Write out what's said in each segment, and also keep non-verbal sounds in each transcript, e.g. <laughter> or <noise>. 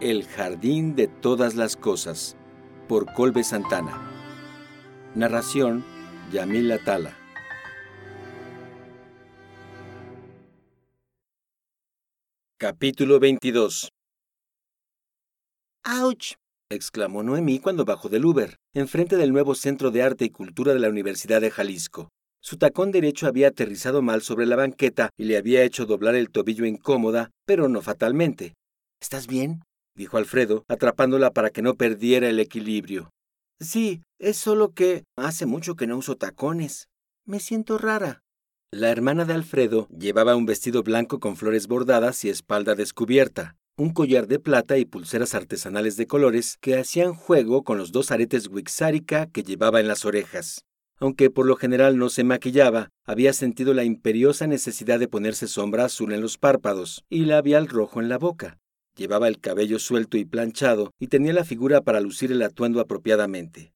El jardín de todas las cosas, por Colbe Santana. Narración, Yamil Atala. Capítulo 22 ¡Auch! exclamó Noemí cuando bajó del Uber, enfrente del nuevo Centro de Arte y Cultura de la Universidad de Jalisco. Su tacón derecho había aterrizado mal sobre la banqueta y le había hecho doblar el tobillo incómoda, pero no fatalmente. ¿Estás bien? Dijo Alfredo, atrapándola para que no perdiera el equilibrio. Sí, es solo que hace mucho que no uso tacones. Me siento rara. La hermana de Alfredo llevaba un vestido blanco con flores bordadas y espalda descubierta, un collar de plata y pulseras artesanales de colores que hacían juego con los dos aretes wixárika que llevaba en las orejas. Aunque por lo general no se maquillaba, había sentido la imperiosa necesidad de ponerse sombra azul en los párpados y labial rojo en la boca. Llevaba el cabello suelto y planchado y tenía la figura para lucir el atuendo apropiadamente.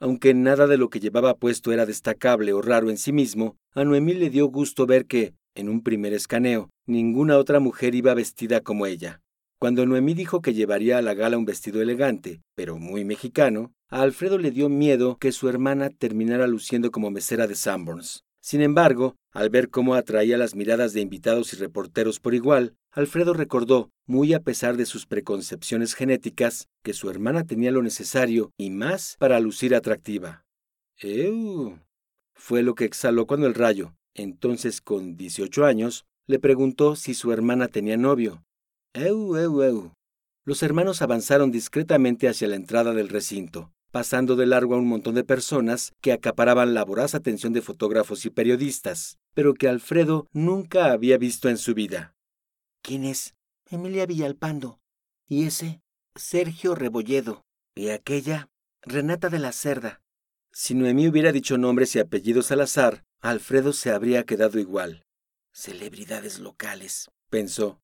Aunque nada de lo que llevaba puesto era destacable o raro en sí mismo, a Noemí le dio gusto ver que, en un primer escaneo, ninguna otra mujer iba vestida como ella. Cuando Noemí dijo que llevaría a la gala un vestido elegante, pero muy mexicano, a Alfredo le dio miedo que su hermana terminara luciendo como mesera de Sanborns. Sin embargo, al ver cómo atraía las miradas de invitados y reporteros por igual, Alfredo recordó, muy a pesar de sus preconcepciones genéticas, que su hermana tenía lo necesario y más para lucir atractiva. ¡Ew! Fue lo que exhaló cuando el rayo, entonces con 18 años, le preguntó si su hermana tenía novio. ¡Ew, ew, ew! Los hermanos avanzaron discretamente hacia la entrada del recinto pasando de largo a un montón de personas que acaparaban la voraz atención de fotógrafos y periodistas, pero que Alfredo nunca había visto en su vida. ¿Quién es? Emilia Villalpando. ¿Y ese? Sergio Rebolledo. ¿Y aquella? Renata de la Cerda. Si Noemí hubiera dicho nombres y apellidos al azar, Alfredo se habría quedado igual. Celebridades locales, pensó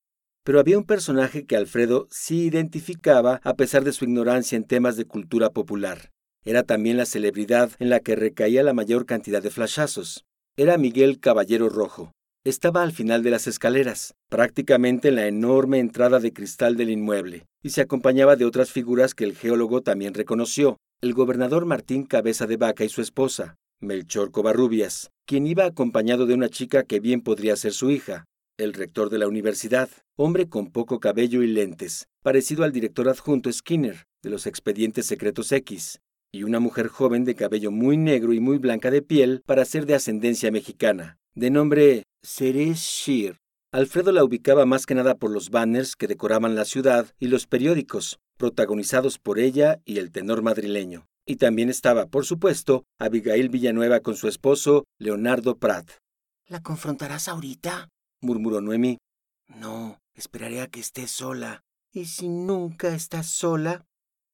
pero había un personaje que Alfredo sí identificaba a pesar de su ignorancia en temas de cultura popular. Era también la celebridad en la que recaía la mayor cantidad de flashazos. Era Miguel Caballero Rojo. Estaba al final de las escaleras, prácticamente en la enorme entrada de cristal del inmueble, y se acompañaba de otras figuras que el geólogo también reconoció, el gobernador Martín Cabeza de Vaca y su esposa, Melchor Covarrubias, quien iba acompañado de una chica que bien podría ser su hija, el rector de la universidad, hombre con poco cabello y lentes, parecido al director adjunto Skinner, de los expedientes secretos X, y una mujer joven de cabello muy negro y muy blanca de piel para ser de ascendencia mexicana, de nombre Ceres Shear. Alfredo la ubicaba más que nada por los banners que decoraban la ciudad y los periódicos, protagonizados por ella y el tenor madrileño. Y también estaba, por supuesto, Abigail Villanueva con su esposo, Leonardo Pratt. ¿La confrontarás ahorita? murmuró Noemí. No, esperaré a que esté sola. ¿Y si nunca estás sola?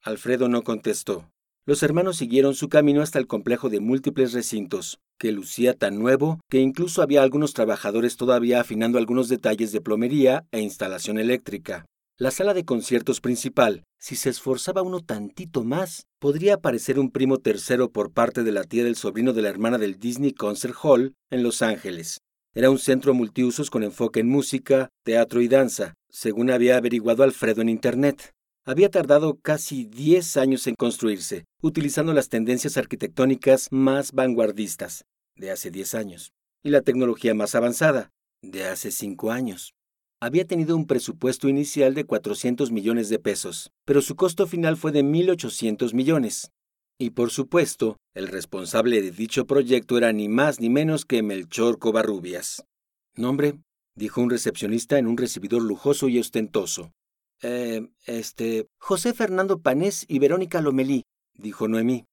Alfredo no contestó. Los hermanos siguieron su camino hasta el complejo de múltiples recintos, que lucía tan nuevo que incluso había algunos trabajadores todavía afinando algunos detalles de plomería e instalación eléctrica. La sala de conciertos principal, si se esforzaba uno tantito más, podría aparecer un primo tercero por parte de la tía del sobrino de la hermana del Disney Concert Hall en Los Ángeles. Era un centro multiusos con enfoque en música, teatro y danza, según había averiguado Alfredo en Internet. Había tardado casi 10 años en construirse, utilizando las tendencias arquitectónicas más vanguardistas, de hace 10 años, y la tecnología más avanzada, de hace 5 años. Había tenido un presupuesto inicial de 400 millones de pesos, pero su costo final fue de 1.800 millones. Y por supuesto, el responsable de dicho proyecto era ni más ni menos que Melchor Covarrubias. ¿Nombre? dijo un recepcionista en un recibidor lujoso y ostentoso. Eh, este. José Fernando Panés y Verónica Lomelí, dijo Noemí.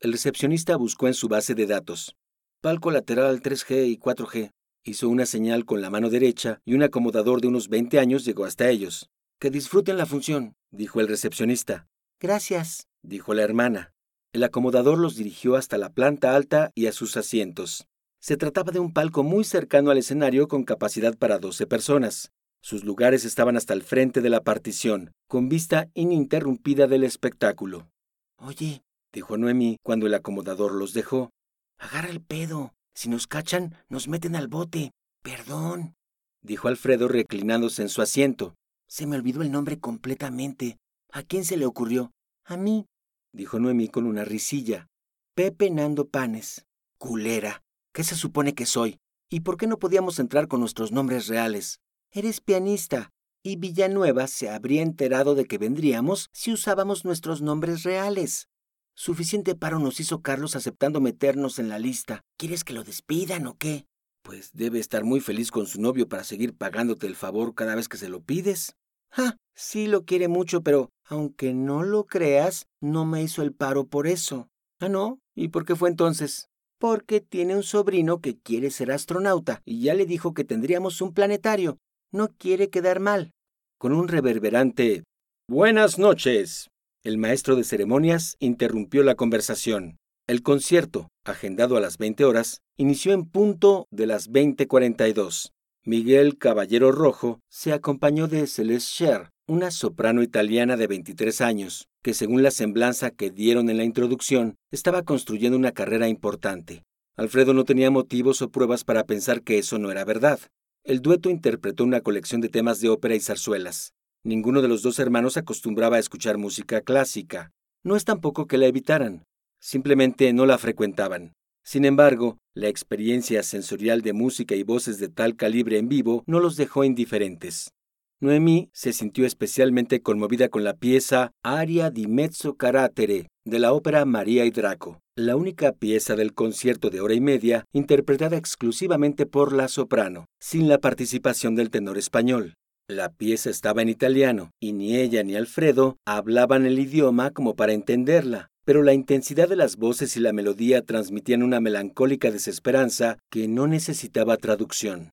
El recepcionista buscó en su base de datos. Palco lateral 3G y 4G. Hizo una señal con la mano derecha y un acomodador de unos 20 años llegó hasta ellos. Que disfruten la función, dijo el recepcionista. Gracias, dijo la hermana. El acomodador los dirigió hasta la planta alta y a sus asientos. Se trataba de un palco muy cercano al escenario con capacidad para 12 personas. Sus lugares estaban hasta el frente de la partición, con vista ininterrumpida del espectáculo. Oye, dijo Noemí cuando el acomodador los dejó. Agarra el pedo. Si nos cachan, nos meten al bote. Perdón, dijo Alfredo reclinándose en su asiento. Se me olvidó el nombre completamente. ¿A quién se le ocurrió? A mí, dijo Noemí con una risilla. Pepe Nando Panes. Culera. ¿Qué se supone que soy? ¿Y por qué no podíamos entrar con nuestros nombres reales? Eres pianista, y Villanueva se habría enterado de que vendríamos si usábamos nuestros nombres reales. Suficiente paro nos hizo Carlos aceptando meternos en la lista. ¿Quieres que lo despidan o qué? Pues debe estar muy feliz con su novio para seguir pagándote el favor cada vez que se lo pides. Ah, sí lo quiere mucho, pero aunque no lo creas, no me hizo el paro por eso. Ah, no. ¿Y por qué fue entonces? Porque tiene un sobrino que quiere ser astronauta y ya le dijo que tendríamos un planetario. No quiere quedar mal. Con un reverberante Buenas noches. El maestro de ceremonias interrumpió la conversación. El concierto, agendado a las 20 horas, inició en punto de las 20:42. Miguel Caballero Rojo se acompañó de Celeste Scher, una soprano italiana de 23 años, que según la semblanza que dieron en la introducción, estaba construyendo una carrera importante. Alfredo no tenía motivos o pruebas para pensar que eso no era verdad. El dueto interpretó una colección de temas de ópera y zarzuelas. Ninguno de los dos hermanos acostumbraba a escuchar música clásica. No es tampoco que la evitaran, simplemente no la frecuentaban. Sin embargo, la experiencia sensorial de música y voces de tal calibre en vivo no los dejó indiferentes. Noemí se sintió especialmente conmovida con la pieza Aria di mezzo carattere de la ópera María y Draco, la única pieza del concierto de hora y media interpretada exclusivamente por la soprano, sin la participación del tenor español. La pieza estaba en italiano, y ni ella ni Alfredo hablaban el idioma como para entenderla, pero la intensidad de las voces y la melodía transmitían una melancólica desesperanza que no necesitaba traducción.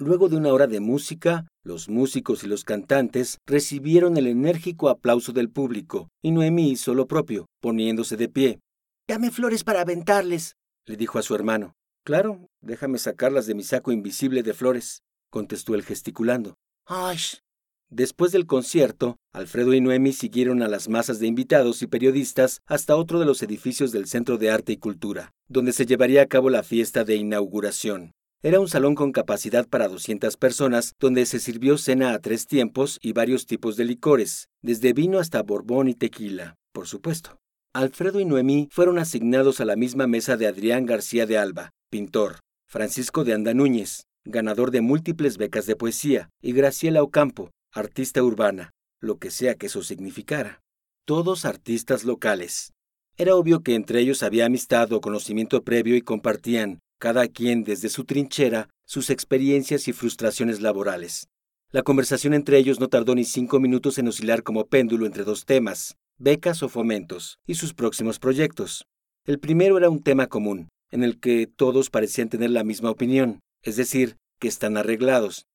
Luego de una hora de música, los músicos y los cantantes recibieron el enérgico aplauso del público, y Noemí hizo lo propio, poniéndose de pie. Dame flores para aventarles, le dijo a su hermano. Claro, déjame sacarlas de mi saco invisible de flores, contestó él gesticulando. Después del concierto, Alfredo y Noemi siguieron a las masas de invitados y periodistas hasta otro de los edificios del Centro de Arte y Cultura, donde se llevaría a cabo la fiesta de inauguración. Era un salón con capacidad para 200 personas, donde se sirvió cena a tres tiempos y varios tipos de licores, desde vino hasta borbón y tequila, por supuesto. Alfredo y Noemí fueron asignados a la misma mesa de Adrián García de Alba, pintor, Francisco de Anda Núñez, ganador de múltiples becas de poesía, y Graciela Ocampo, artista urbana, lo que sea que eso significara. Todos artistas locales. Era obvio que entre ellos había amistad o conocimiento previo y compartían, cada quien desde su trinchera, sus experiencias y frustraciones laborales. La conversación entre ellos no tardó ni cinco minutos en oscilar como péndulo entre dos temas, becas o fomentos, y sus próximos proyectos. El primero era un tema común, en el que todos parecían tener la misma opinión, es decir, que están arreglados.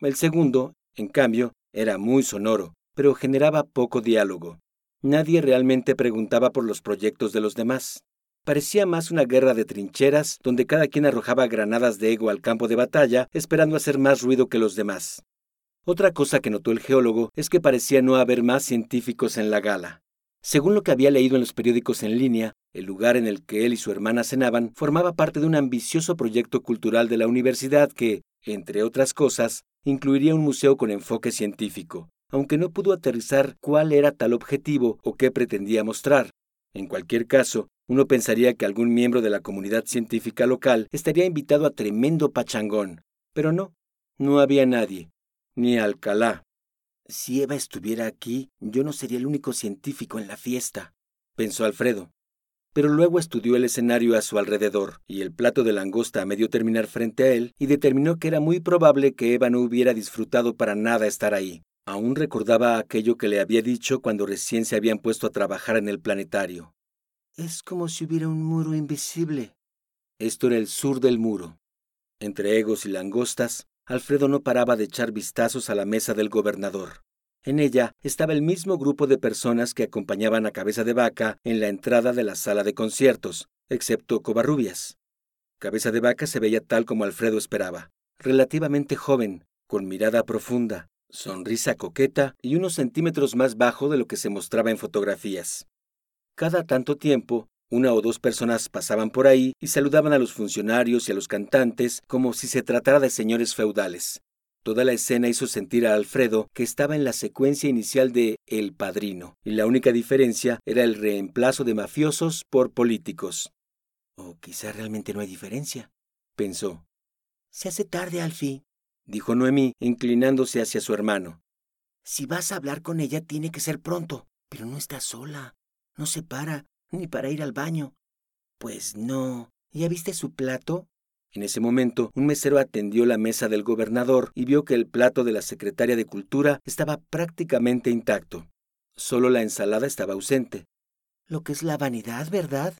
El segundo, en cambio, era muy sonoro, pero generaba poco diálogo. Nadie realmente preguntaba por los proyectos de los demás. Parecía más una guerra de trincheras, donde cada quien arrojaba granadas de ego al campo de batalla, esperando hacer más ruido que los demás. Otra cosa que notó el geólogo es que parecía no haber más científicos en la gala. Según lo que había leído en los periódicos en línea, el lugar en el que él y su hermana cenaban formaba parte de un ambicioso proyecto cultural de la universidad que, entre otras cosas, incluiría un museo con enfoque científico, aunque no pudo aterrizar cuál era tal objetivo o qué pretendía mostrar. En cualquier caso, uno pensaría que algún miembro de la comunidad científica local estaría invitado a tremendo pachangón, pero no, no había nadie, ni Alcalá, si Eva estuviera aquí, yo no sería el único científico en la fiesta, pensó Alfredo. Pero luego estudió el escenario a su alrededor y el plato de langosta a medio terminar frente a él y determinó que era muy probable que Eva no hubiera disfrutado para nada estar ahí. Aún recordaba aquello que le había dicho cuando recién se habían puesto a trabajar en el planetario. Es como si hubiera un muro invisible. Esto era el sur del muro. Entre egos y langostas, Alfredo no paraba de echar vistazos a la mesa del gobernador. En ella estaba el mismo grupo de personas que acompañaban a Cabeza de Vaca en la entrada de la sala de conciertos, excepto Covarrubias. Cabeza de Vaca se veía tal como Alfredo esperaba, relativamente joven, con mirada profunda, sonrisa coqueta y unos centímetros más bajo de lo que se mostraba en fotografías. Cada tanto tiempo una o dos personas pasaban por ahí y saludaban a los funcionarios y a los cantantes como si se tratara de señores feudales. Toda la escena hizo sentir a Alfredo que estaba en la secuencia inicial de El Padrino, y la única diferencia era el reemplazo de mafiosos por políticos. O quizá realmente no hay diferencia, pensó. Se hace tarde, Alfie, dijo Noemí, inclinándose hacia su hermano. Si vas a hablar con ella, tiene que ser pronto. Pero no está sola. No se para, ni para ir al baño. Pues no. ¿Ya viste su plato? En ese momento, un mesero atendió la mesa del gobernador y vio que el plato de la secretaria de Cultura estaba prácticamente intacto. Solo la ensalada estaba ausente. Lo que es la vanidad, ¿verdad?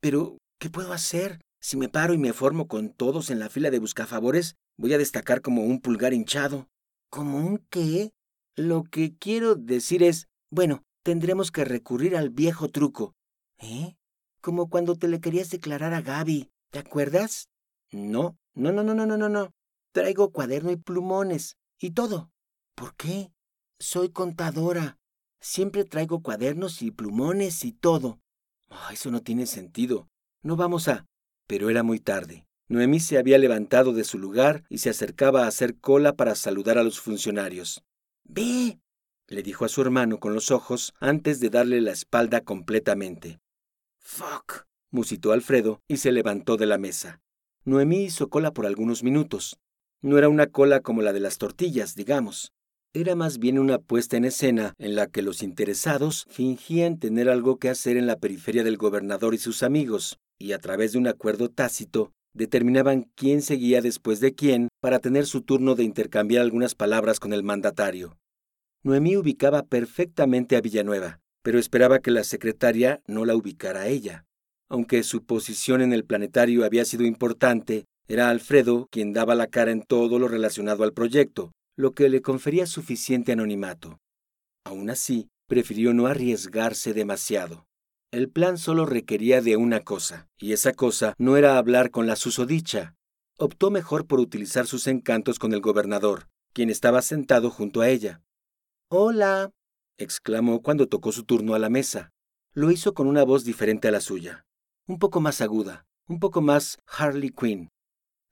Pero, ¿qué puedo hacer? Si me paro y me formo con todos en la fila de buscafavores, voy a destacar como un pulgar hinchado. ¿Como un qué? Lo que quiero decir es, bueno, tendremos que recurrir al viejo truco. ¿Eh? Como cuando te le querías declarar a Gaby, ¿te acuerdas? No, no, no, no, no, no, no, no. Traigo cuaderno y plumones y todo. ¿Por qué? Soy contadora. Siempre traigo cuadernos y plumones y todo. Oh, eso no tiene sentido. No vamos a. Pero era muy tarde. Noemí se había levantado de su lugar y se acercaba a hacer cola para saludar a los funcionarios. Ve, le dijo a su hermano con los ojos antes de darle la espalda completamente. Fuck, musitó Alfredo y se levantó de la mesa. Noemí hizo cola por algunos minutos. No era una cola como la de las tortillas, digamos. Era más bien una puesta en escena en la que los interesados fingían tener algo que hacer en la periferia del gobernador y sus amigos, y a través de un acuerdo tácito determinaban quién seguía después de quién para tener su turno de intercambiar algunas palabras con el mandatario. Noemí ubicaba perfectamente a Villanueva, pero esperaba que la secretaria no la ubicara a ella. Aunque su posición en el planetario había sido importante, era Alfredo quien daba la cara en todo lo relacionado al proyecto, lo que le confería suficiente anonimato. Aún así, prefirió no arriesgarse demasiado. El plan solo requería de una cosa, y esa cosa no era hablar con la susodicha. Optó mejor por utilizar sus encantos con el gobernador, quien estaba sentado junto a ella. Hola, exclamó cuando tocó su turno a la mesa. Lo hizo con una voz diferente a la suya un poco más aguda, un poco más Harley Quinn.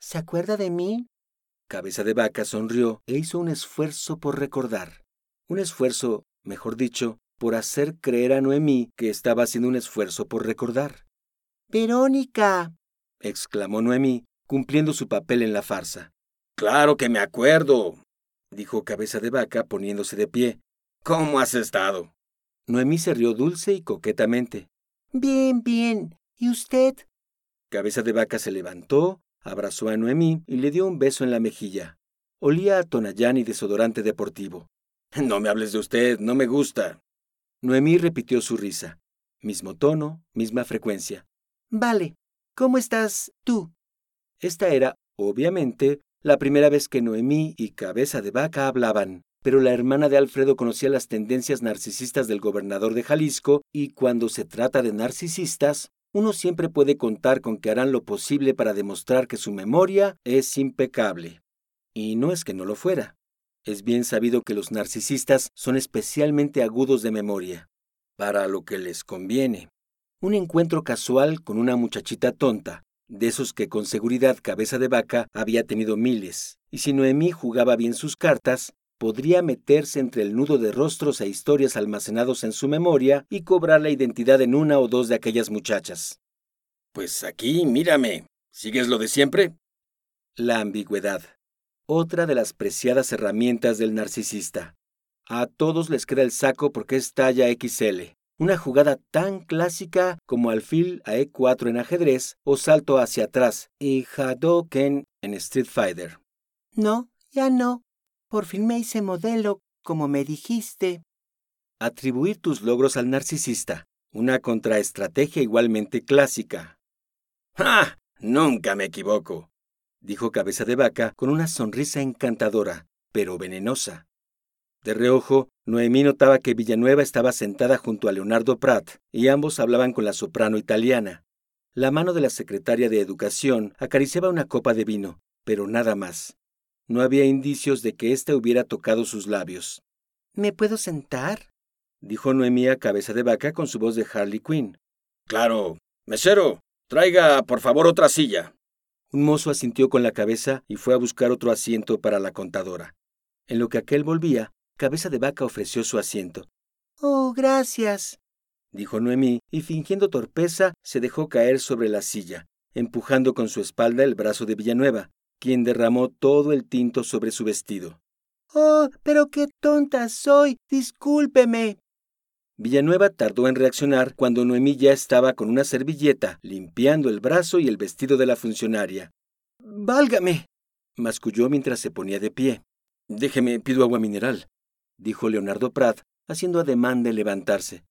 ¿Se acuerda de mí? Cabeza de Vaca sonrió e hizo un esfuerzo por recordar. Un esfuerzo, mejor dicho, por hacer creer a Noemí que estaba haciendo un esfuerzo por recordar. Verónica. exclamó Noemí, cumpliendo su papel en la farsa. Claro que me acuerdo, dijo Cabeza de Vaca poniéndose de pie. ¿Cómo has estado? Noemí se rió dulce y coquetamente. Bien, bien. ¿Y usted? Cabeza de Vaca se levantó, abrazó a Noemí y le dio un beso en la mejilla. Olía a Tonayán y desodorante deportivo. <laughs> No me hables de usted, no me gusta. Noemí repitió su risa. Mismo tono, misma frecuencia. Vale, ¿cómo estás tú? Esta era, obviamente, la primera vez que Noemí y Cabeza de Vaca hablaban, pero la hermana de Alfredo conocía las tendencias narcisistas del gobernador de Jalisco y cuando se trata de narcisistas, uno siempre puede contar con que harán lo posible para demostrar que su memoria es impecable. Y no es que no lo fuera. Es bien sabido que los narcisistas son especialmente agudos de memoria, para lo que les conviene. Un encuentro casual con una muchachita tonta, de esos que con seguridad cabeza de vaca había tenido miles, y si Noemí jugaba bien sus cartas, podría meterse entre el nudo de rostros e historias almacenados en su memoria y cobrar la identidad en una o dos de aquellas muchachas. Pues aquí, mírame. ¿Sigues lo de siempre? La ambigüedad. Otra de las preciadas herramientas del narcisista. A todos les queda el saco porque es talla XL. Una jugada tan clásica como alfil a E4 en ajedrez o salto hacia atrás y Hadoken en Street Fighter. No, ya no, por fin me hice modelo, como me dijiste. Atribuir tus logros al narcisista, una contraestrategia igualmente clásica. ¡Ah! Nunca me equivoco, dijo Cabeza de Vaca con una sonrisa encantadora, pero venenosa. De reojo, Noemí notaba que Villanueva estaba sentada junto a Leonardo Pratt, y ambos hablaban con la soprano italiana. La mano de la secretaria de Educación acariciaba una copa de vino, pero nada más. No había indicios de que ésta hubiera tocado sus labios. ¿Me puedo sentar? dijo Noemí a cabeza de vaca con su voz de Harley Quinn. Claro. Mesero, traiga, por favor, otra silla. Un mozo asintió con la cabeza y fue a buscar otro asiento para la contadora. En lo que aquel volvía, Cabeza de Vaca ofreció su asiento. Oh, gracias, dijo Noemí, y fingiendo torpeza se dejó caer sobre la silla, empujando con su espalda el brazo de Villanueva, quien derramó todo el tinto sobre su vestido. Oh, pero qué tonta soy. Discúlpeme. Villanueva tardó en reaccionar cuando Noemí ya estaba con una servilleta limpiando el brazo y el vestido de la funcionaria. Válgame. masculló mientras se ponía de pie. Déjeme, pido agua mineral, dijo Leonardo Prat, haciendo ademán de levantarse.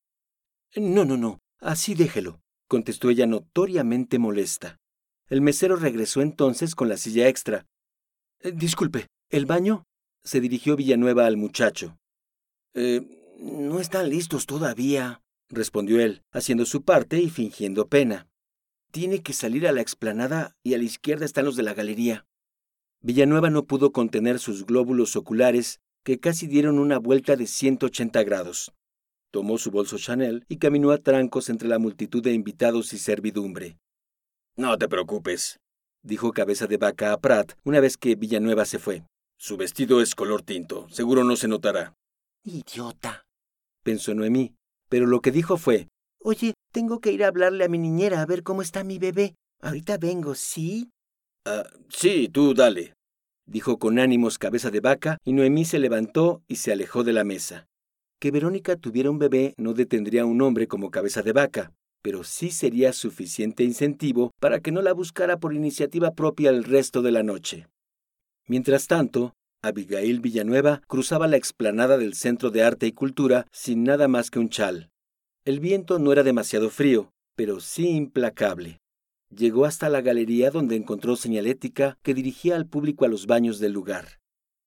No, no, no, así déjelo, contestó ella notoriamente molesta. El mesero regresó entonces con la silla extra. Eh, disculpe, ¿el baño? se dirigió Villanueva al muchacho. Eh, no están listos todavía, respondió él, haciendo su parte y fingiendo pena. Tiene que salir a la explanada y a la izquierda están los de la galería. Villanueva no pudo contener sus glóbulos oculares, que casi dieron una vuelta de 180 grados. Tomó su bolso Chanel y caminó a trancos entre la multitud de invitados y servidumbre. No te preocupes, dijo Cabeza de Vaca a Pratt una vez que Villanueva se fue. Su vestido es color tinto, seguro no se notará. Idiota, pensó Noemí, pero lo que dijo fue, Oye, tengo que ir a hablarle a mi niñera a ver cómo está mi bebé. Ahorita vengo, ¿sí? Ah, sí, tú dale, dijo con ánimos cabeza de vaca, y Noemí se levantó y se alejó de la mesa. Que Verónica tuviera un bebé no detendría a un hombre como cabeza de vaca, pero sí sería suficiente incentivo para que no la buscara por iniciativa propia el resto de la noche. Mientras tanto, Abigail Villanueva cruzaba la explanada del Centro de Arte y Cultura sin nada más que un chal. El viento no era demasiado frío, pero sí implacable. Llegó hasta la galería donde encontró señalética que dirigía al público a los baños del lugar.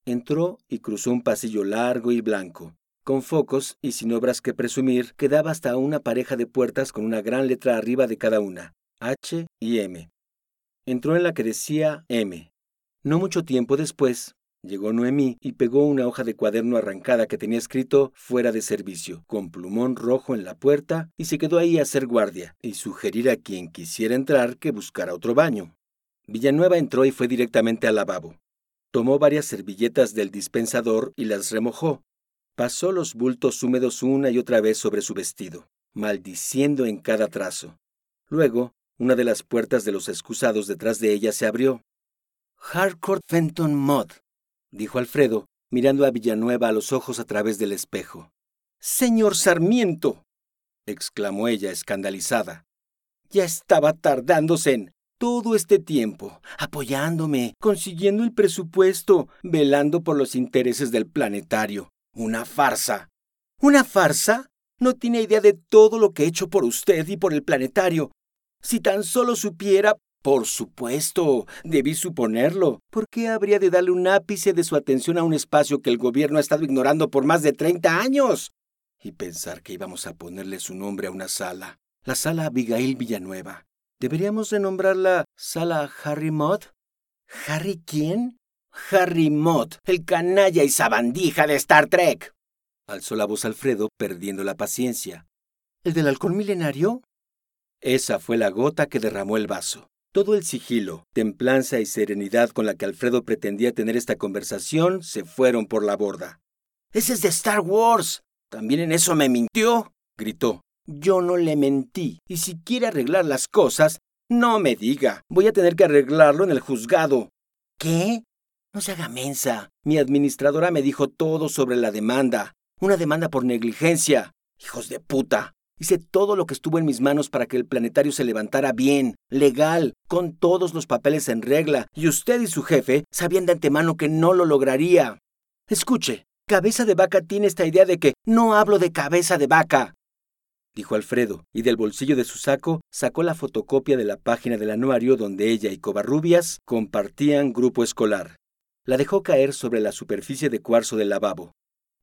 Entró y cruzó un pasillo largo y blanco, con focos y sin obras que presumir, que daba hasta una pareja de puertas con una gran letra arriba de cada una, H y M. Entró en la que decía M, no mucho tiempo después, llegó Noemí y pegó una hoja de cuaderno arrancada que tenía escrito fuera de servicio, con plumón rojo en la puerta, y se quedó ahí a hacer guardia y sugerir a quien quisiera entrar que buscara otro baño. Villanueva entró y fue directamente al lavabo. Tomó varias servilletas del dispensador y las remojó. Pasó los bultos húmedos una y otra vez sobre su vestido, maldiciendo en cada trazo. Luego, una de las puertas de los excusados detrás de ella se abrió, Harcourt Fenton Mod, dijo Alfredo, mirando a Villanueva a los ojos a través del espejo. Señor Sarmiento, exclamó ella escandalizada. Ya estaba tardándose en todo este tiempo, apoyándome, consiguiendo el presupuesto, velando por los intereses del planetario. Una farsa. ¿Una farsa? No tiene idea de todo lo que he hecho por usted y por el planetario. Si tan solo supiera por supuesto, debí suponerlo. ¿Por qué habría de darle un ápice de su atención a un espacio que el gobierno ha estado ignorando por más de 30 años? Y pensar que íbamos a ponerle su nombre a una sala. La sala Abigail Villanueva. ¿Deberíamos de nombrarla sala Harry Mott? ¿Harry quién? Harry Mott, el canalla y sabandija de Star Trek. Alzó la voz Alfredo, perdiendo la paciencia. ¿El del halcón milenario? Esa fue la gota que derramó el vaso. Todo el sigilo, templanza y serenidad con la que Alfredo pretendía tener esta conversación se fueron por la borda. Ese es de Star Wars. ¿También en eso me mintió? gritó. Yo no le mentí. Y si quiere arreglar las cosas, no me diga. Voy a tener que arreglarlo en el juzgado. ¿Qué? No se haga mensa. Mi administradora me dijo todo sobre la demanda. Una demanda por negligencia. Hijos de puta. Hice todo lo que estuvo en mis manos para que el planetario se levantara bien, legal, con todos los papeles en regla, y usted y su jefe sabían de antemano que no lo lograría. Escuche, Cabeza de Vaca tiene esta idea de que no hablo de cabeza de vaca, dijo Alfredo, y del bolsillo de su saco sacó la fotocopia de la página del anuario donde ella y Covarrubias compartían grupo escolar. La dejó caer sobre la superficie de cuarzo del lavabo.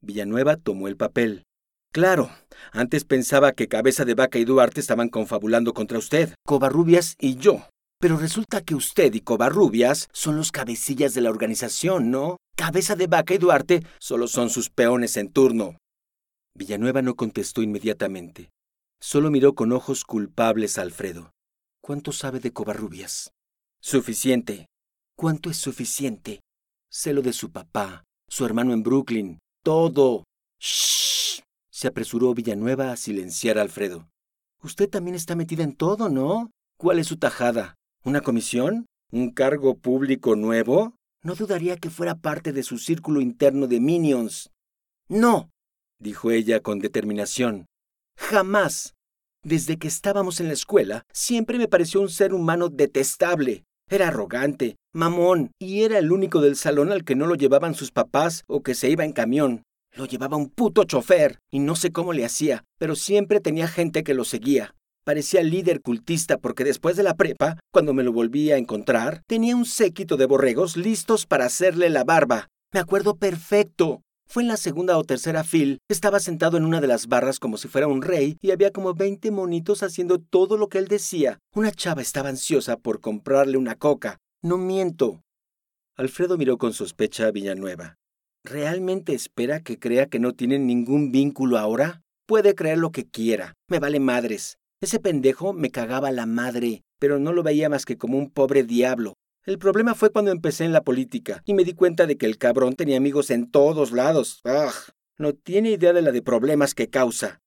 Villanueva tomó el papel. Claro, antes pensaba que Cabeza de Vaca y Duarte estaban confabulando contra usted, Covarrubias y yo. Pero resulta que usted y Covarrubias son los cabecillas de la organización, ¿no? Cabeza de Vaca y Duarte solo son sus peones en turno. Villanueva no contestó inmediatamente. Solo miró con ojos culpables a Alfredo. ¿Cuánto sabe de Covarrubias? Suficiente. ¿Cuánto es suficiente? Sé lo de su papá, su hermano en Brooklyn, todo. Shh. Se apresuró Villanueva a silenciar a Alfredo. Usted también está metida en todo, ¿no? ¿Cuál es su tajada? ¿Una comisión? ¿Un cargo público nuevo? No dudaría que fuera parte de su círculo interno de minions. No, dijo ella con determinación. Jamás. Desde que estábamos en la escuela, siempre me pareció un ser humano detestable. Era arrogante, mamón, y era el único del salón al que no lo llevaban sus papás o que se iba en camión. Lo llevaba un puto chofer, y no sé cómo le hacía, pero siempre tenía gente que lo seguía. Parecía líder cultista porque después de la prepa, cuando me lo volví a encontrar, tenía un séquito de borregos listos para hacerle la barba. Me acuerdo perfecto. Fue en la segunda o tercera fil, estaba sentado en una de las barras como si fuera un rey y había como 20 monitos haciendo todo lo que él decía. Una chava estaba ansiosa por comprarle una coca. No miento. Alfredo miró con sospecha a Villanueva. ¿Realmente espera que crea que no tienen ningún vínculo ahora? Puede creer lo que quiera. Me vale madres. Ese pendejo me cagaba la madre, pero no lo veía más que como un pobre diablo, el problema fue cuando empecé en la política y me di cuenta de que el cabrón tenía amigos en todos lados. ¡Ah! No tiene idea de la de problemas que causa.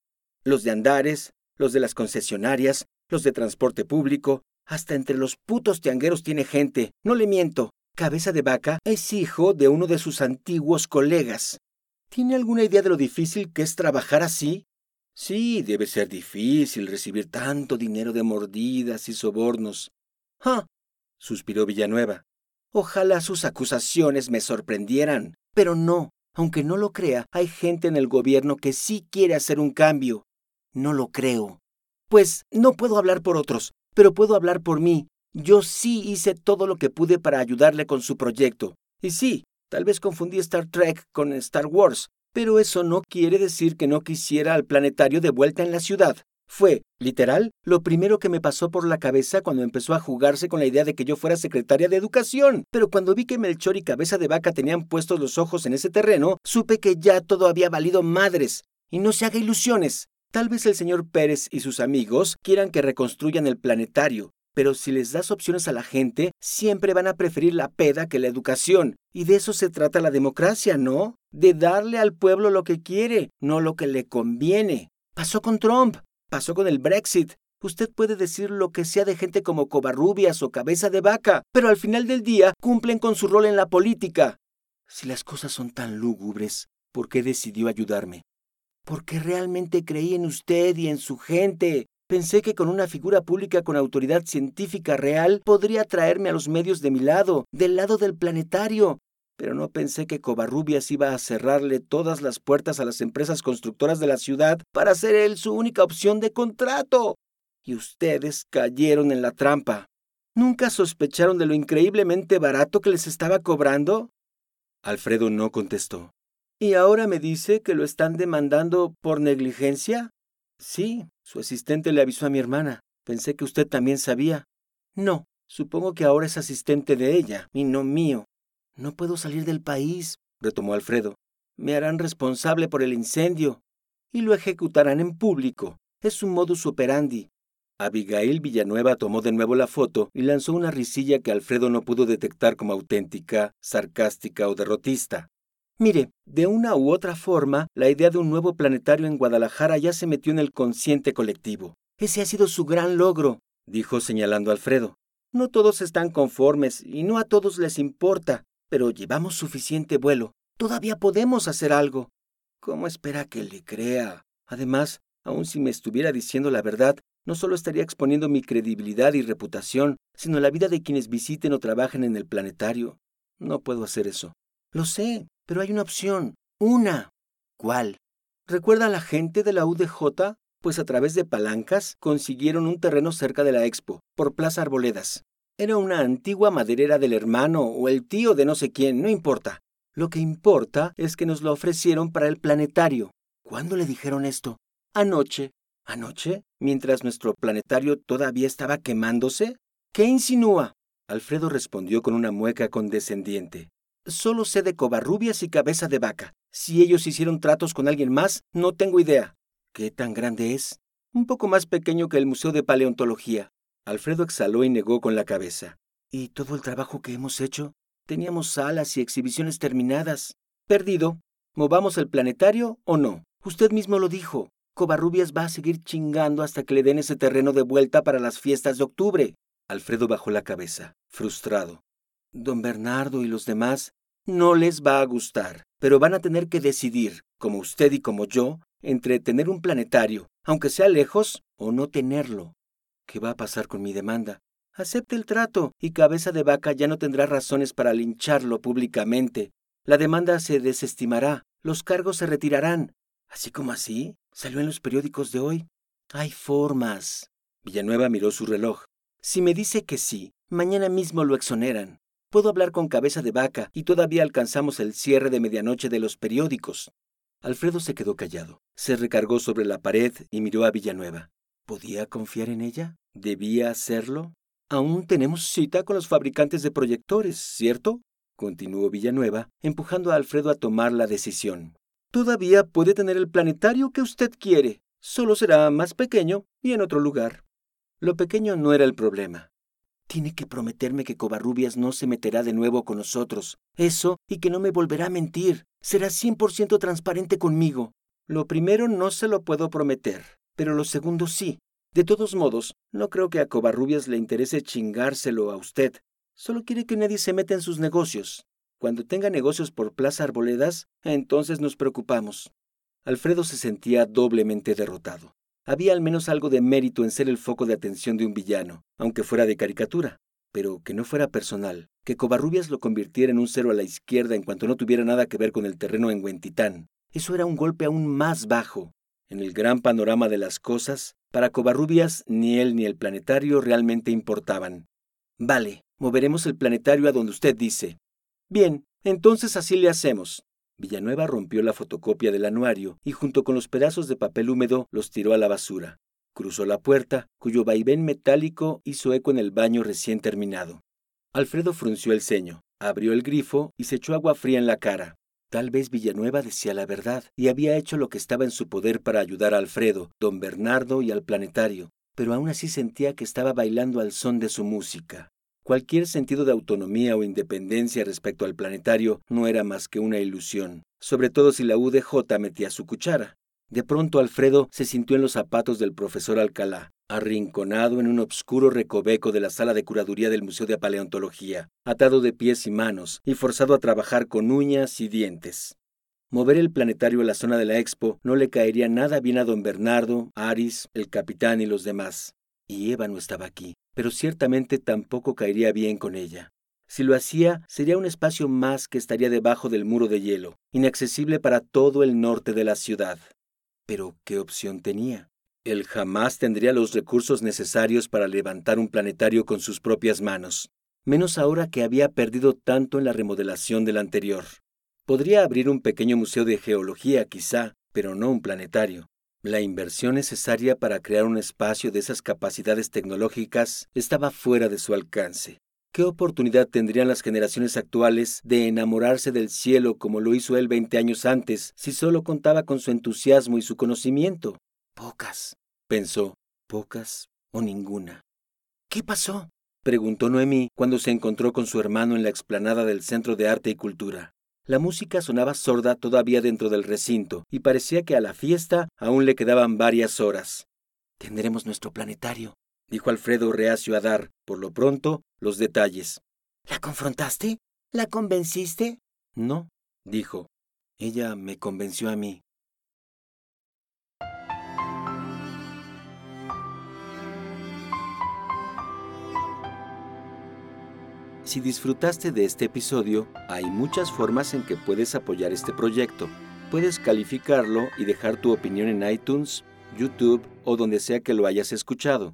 Los de andares, los de las concesionarias, los de transporte público, hasta entre los putos tiangueros tiene gente. No le miento. Cabeza de Vaca es hijo de uno de sus antiguos colegas. ¿Tiene alguna idea de lo difícil que es trabajar así? Sí, debe ser difícil recibir tanto dinero de mordidas y sobornos. ¡Ah! Suspiró Villanueva. Ojalá sus acusaciones me sorprendieran. Pero no, aunque no lo crea, hay gente en el gobierno que sí quiere hacer un cambio. No lo creo. Pues no puedo hablar por otros, pero puedo hablar por mí. Yo sí hice todo lo que pude para ayudarle con su proyecto. Y sí, tal vez confundí Star Trek con Star Wars, pero eso no quiere decir que no quisiera al planetario de vuelta en la ciudad. Fue, literal, lo primero que me pasó por la cabeza cuando empezó a jugarse con la idea de que yo fuera secretaria de educación. Pero cuando vi que Melchor y Cabeza de Vaca tenían puestos los ojos en ese terreno, supe que ya todo había valido madres. Y no se haga ilusiones. Tal vez el señor Pérez y sus amigos quieran que reconstruyan el planetario, pero si les das opciones a la gente, siempre van a preferir la peda que la educación. Y de eso se trata la democracia, ¿no? De darle al pueblo lo que quiere, no lo que le conviene. Pasó con Trump. Pasó con el Brexit. Usted puede decir lo que sea de gente como Covarrubias o Cabeza de Vaca, pero al final del día cumplen con su rol en la política. Si las cosas son tan lúgubres, ¿por qué decidió ayudarme? Porque realmente creí en usted y en su gente. Pensé que con una figura pública con autoridad científica real podría traerme a los medios de mi lado, del lado del planetario, pero no pensé que Covarrubias iba a cerrarle todas las puertas a las empresas constructoras de la ciudad para ser él su única opción de contrato. Y ustedes cayeron en la trampa. ¿Nunca sospecharon de lo increíblemente barato que les estaba cobrando? Alfredo no contestó. ¿Y ahora me dice que lo están demandando por negligencia? Sí, su asistente le avisó a mi hermana. Pensé que usted también sabía. No, supongo que ahora es asistente de ella y no mío. No puedo salir del país, retomó Alfredo. Me harán responsable por el incendio y lo ejecutarán en público. Es un modus operandi. Abigail Villanueva tomó de nuevo la foto y lanzó una risilla que Alfredo no pudo detectar como auténtica, sarcástica o derrotista. Mire, de una u otra forma, la idea de un nuevo planetario en Guadalajara ya se metió en el consciente colectivo. Ese ha sido su gran logro, dijo señalando a Alfredo. No todos están conformes y no a todos les importa, pero llevamos suficiente vuelo. Todavía podemos hacer algo. ¿Cómo espera que le crea? Además, aun si me estuviera diciendo la verdad, no solo estaría exponiendo mi credibilidad y reputación, sino la vida de quienes visiten o trabajen en el planetario. No puedo hacer eso. Lo sé, pero hay una opción. Una. ¿Cuál? ¿Recuerda a la gente de la UDJ? Pues a través de palancas consiguieron un terreno cerca de la Expo, por Plaza Arboledas. Era una antigua maderera del hermano o el tío de no sé quién, no importa. Lo que importa es que nos lo ofrecieron para el planetario. ¿Cuándo le dijeron esto? Anoche. ¿Anoche? ¿Mientras nuestro planetario todavía estaba quemándose? ¿Qué insinúa? Alfredo respondió con una mueca condescendiente. Solo sé de covarrubias y cabeza de vaca. Si ellos hicieron tratos con alguien más, no tengo idea. ¿Qué tan grande es? Un poco más pequeño que el Museo de Paleontología. Alfredo exhaló y negó con la cabeza. ¿Y todo el trabajo que hemos hecho? Teníamos salas y exhibiciones terminadas. Perdido. ¿Movamos el planetario o no? Usted mismo lo dijo. Covarrubias va a seguir chingando hasta que le den ese terreno de vuelta para las fiestas de octubre. Alfredo bajó la cabeza, frustrado. Don Bernardo y los demás no les va a gustar, pero van a tener que decidir, como usted y como yo, entre tener un planetario, aunque sea lejos, o no tenerlo. ¿Qué va a pasar con mi demanda? Acepte el trato y Cabeza de Vaca ya no tendrá razones para lincharlo públicamente. La demanda se desestimará, los cargos se retirarán. ¿Así como así? Salió en los periódicos de hoy. Hay formas. Villanueva miró su reloj. Si me dice que sí, mañana mismo lo exoneran. Puedo hablar con cabeza de vaca y todavía alcanzamos el cierre de medianoche de los periódicos. Alfredo se quedó callado, se recargó sobre la pared y miró a Villanueva. ¿Podía confiar en ella? ¿Debía hacerlo? Aún tenemos cita con los fabricantes de proyectores, ¿cierto? continuó Villanueva, empujando a Alfredo a tomar la decisión. Todavía puede tener el planetario que usted quiere, solo será más pequeño y en otro lugar. Lo pequeño no era el problema. Tiene que prometerme que Covarrubias no se meterá de nuevo con nosotros. Eso y que no me volverá a mentir. Será 100% transparente conmigo. Lo primero no se lo puedo prometer, pero lo segundo sí. De todos modos, no creo que a Covarrubias le interese chingárselo a usted. Solo quiere que nadie se meta en sus negocios. Cuando tenga negocios por Plaza Arboledas, entonces nos preocupamos. Alfredo se sentía doblemente derrotado. Había al menos algo de mérito en ser el foco de atención de un villano, aunque fuera de caricatura, pero que no fuera personal, que Covarrubias lo convirtiera en un cero a la izquierda en cuanto no tuviera nada que ver con el terreno en Huentitán. Eso era un golpe aún más bajo. En el gran panorama de las cosas, para Covarrubias, ni él ni el planetario realmente importaban. Vale, moveremos el planetario a donde usted dice. Bien, entonces así le hacemos. Villanueva rompió la fotocopia del anuario y junto con los pedazos de papel húmedo los tiró a la basura. Cruzó la puerta, cuyo vaivén metálico hizo eco en el baño recién terminado. Alfredo frunció el ceño, abrió el grifo y se echó agua fría en la cara. Tal vez Villanueva decía la verdad y había hecho lo que estaba en su poder para ayudar a Alfredo, don Bernardo y al planetario, pero aún así sentía que estaba bailando al son de su música. Cualquier sentido de autonomía o independencia respecto al planetario no era más que una ilusión, sobre todo si la UDJ metía su cuchara. De pronto Alfredo se sintió en los zapatos del profesor Alcalá, arrinconado en un obscuro recoveco de la sala de curaduría del Museo de Paleontología, atado de pies y manos y forzado a trabajar con uñas y dientes. Mover el planetario a la zona de la expo no le caería nada bien a don Bernardo, Aris, el capitán y los demás. Y Eva no estaba aquí, pero ciertamente tampoco caería bien con ella. Si lo hacía, sería un espacio más que estaría debajo del muro de hielo, inaccesible para todo el norte de la ciudad. Pero, ¿qué opción tenía? Él jamás tendría los recursos necesarios para levantar un planetario con sus propias manos, menos ahora que había perdido tanto en la remodelación del anterior. Podría abrir un pequeño museo de geología, quizá, pero no un planetario. La inversión necesaria para crear un espacio de esas capacidades tecnológicas estaba fuera de su alcance. ¿Qué oportunidad tendrían las generaciones actuales de enamorarse del cielo como lo hizo él veinte años antes si solo contaba con su entusiasmo y su conocimiento? Pocas, pensó, pocas o ninguna. ¿Qué pasó? preguntó Noemí cuando se encontró con su hermano en la explanada del Centro de Arte y Cultura. La música sonaba sorda todavía dentro del recinto y parecía que a la fiesta aún le quedaban varias horas. Tendremos nuestro planetario, dijo Alfredo reacio a dar, por lo pronto, los detalles. ¿La confrontaste? ¿La convenciste? No, dijo. Ella me convenció a mí. Si disfrutaste de este episodio, hay muchas formas en que puedes apoyar este proyecto. Puedes calificarlo y dejar tu opinión en iTunes, YouTube o donde sea que lo hayas escuchado.